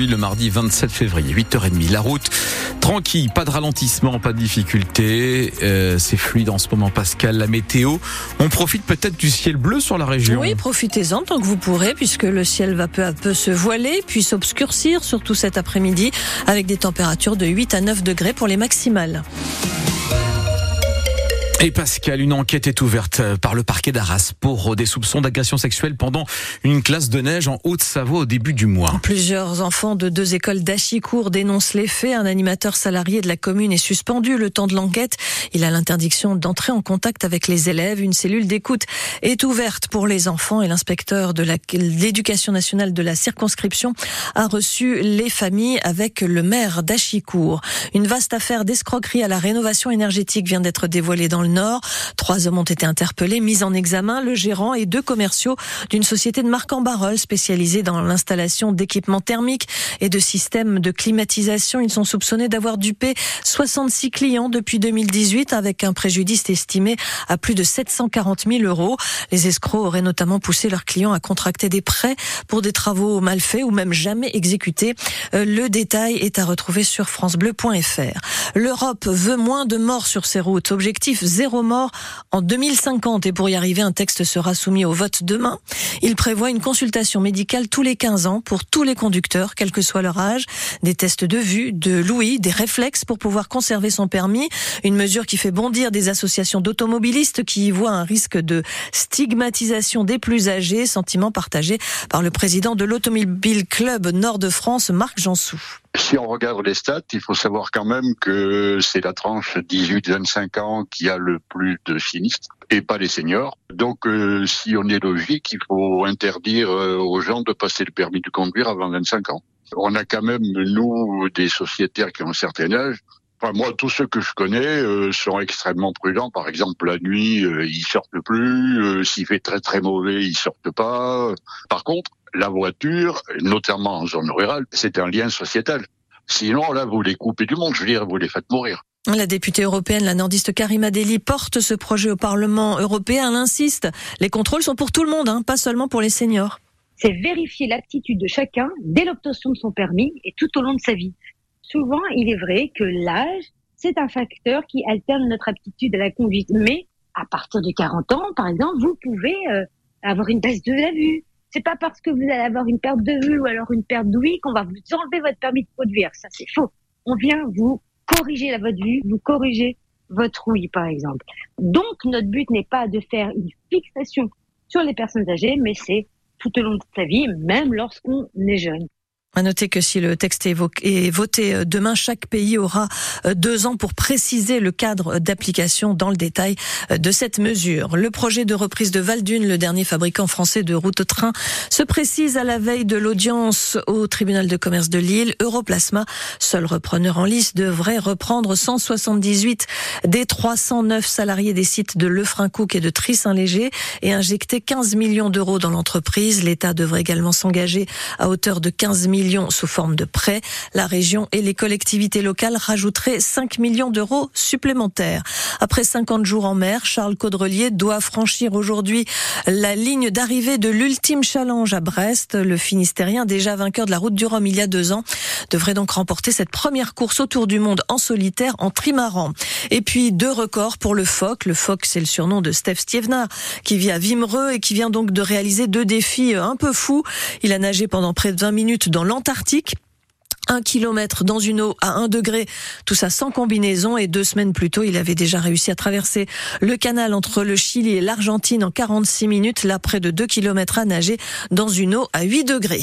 Le mardi 27 février, 8h30, la route tranquille, pas de ralentissement, pas de difficulté, euh, c'est fluide en ce moment Pascal, la météo. On profite peut-être du ciel bleu sur la région. Oui, profitez-en tant que vous pourrez puisque le ciel va peu à peu se voiler puis s'obscurcir surtout cet après-midi avec des températures de 8 à 9 degrés pour les maximales. Et Pascal, une enquête est ouverte par le parquet d'Arras pour des soupçons d'agression sexuelle pendant une classe de neige en Haute-Savoie au début du mois. Plusieurs enfants de deux écoles d'Achicourt dénoncent les faits. Un animateur salarié de la commune est suspendu le temps de l'enquête. Il a l'interdiction d'entrer en contact avec les élèves. Une cellule d'écoute est ouverte pour les enfants et l'inspecteur de l'éducation nationale de la circonscription a reçu les familles avec le maire d'Achicourt. Une vaste affaire d'escroquerie à la rénovation énergétique vient d'être dévoilée dans le Nord. Trois hommes ont été interpellés, mis en examen, le gérant et deux commerciaux d'une société de marque en spécialisée dans l'installation d'équipements thermiques et de systèmes de climatisation. Ils sont soupçonnés d'avoir dupé 66 clients depuis 2018 avec un préjudice estimé à plus de 740 000 euros. Les escrocs auraient notamment poussé leurs clients à contracter des prêts pour des travaux mal faits ou même jamais exécutés. Euh, le détail est à retrouver sur francebleu.fr. L'Europe veut moins de morts sur ses routes. Objectif zéro mort en 2050. Et pour y arriver, un texte sera soumis au vote demain. Il prévoit une consultation médicale tous les 15 ans pour tous les conducteurs, quel que soit leur âge, des tests de vue, de l'ouïe, des réflexes pour pouvoir conserver son permis. Une mesure qui fait bondir des associations d'automobilistes qui y voient un risque de stigmatisation des plus âgés, sentiment partagé par le président de l'Automobile Club Nord de France, Marc Jansou. Si on regarde les stats, il faut savoir quand même que c'est la tranche 18-25 ans qui a le plus de sinistres et pas les seniors. Donc, euh, si on est logique, il faut interdire euh, aux gens de passer le permis de conduire avant 25 ans. On a quand même, nous, des sociétaires qui ont un certain âge. Enfin, moi, tous ceux que je connais euh, sont extrêmement prudents. Par exemple, la nuit, ils sortent plus. S'il fait très très mauvais, ils sortent pas. Par contre, la voiture, notamment en zone rurale, c'est un lien sociétal. Sinon, là, vous les coupez du monde, je veux dire, vous les faites mourir. La députée européenne, la nordiste Karima Deli, porte ce projet au Parlement européen. Elle insiste, les contrôles sont pour tout le monde, hein, pas seulement pour les seniors. C'est vérifier l'aptitude de chacun dès l'obtention de son permis et tout au long de sa vie. Souvent, il est vrai que l'âge, c'est un facteur qui alterne notre aptitude à la conduite. Mais à partir de 40 ans, par exemple, vous pouvez euh, avoir une baisse de la vue, c'est pas parce que vous allez avoir une perte de vue ou alors une perte d'ouïe qu'on va vous enlever votre permis de conduire. Ça, c'est faux. On vient vous corriger la vue, vous corriger votre ouïe, par exemple. Donc, notre but n'est pas de faire une fixation sur les personnes âgées, mais c'est tout au long de sa vie, même lorsqu'on est jeune. À noter que si le texte est, voté euh, demain, chaque pays aura euh, deux ans pour préciser le cadre d'application dans le détail euh, de cette mesure. Le projet de reprise de Valdune, le dernier fabricant français de route-train, se précise à la veille de l'audience au tribunal de commerce de Lille. Europlasma, seul repreneur en lice, devrait reprendre 178 des 309 salariés des sites de Lefrancouc et de Tris-Saint-Léger et injecter 15 millions d'euros dans l'entreprise. L'État devrait également s'engager à hauteur de 15 millions sous forme de prêts. La région et les collectivités locales rajouteraient 5 millions d'euros supplémentaires. Après 50 jours en mer, Charles Caudrelier doit franchir aujourd'hui la ligne d'arrivée de l'ultime challenge à Brest. Le Finistérien, déjà vainqueur de la route du Rhum il y a deux ans, devrait donc remporter cette première course autour du monde en solitaire en trimaran. Et puis deux records pour le phoque. Le phoque, c'est le surnom de Steph Stievnar, qui vit à Vimereux et qui vient donc de réaliser deux défis un peu fous. Il a nagé pendant près de 20 minutes dans l'Antarctique un kilomètre dans une eau à un degré, tout ça sans combinaison. Et deux semaines plus tôt, il avait déjà réussi à traverser le canal entre le Chili et l'Argentine en 46 minutes, là près de deux kilomètres à nager dans une eau à 8 degrés.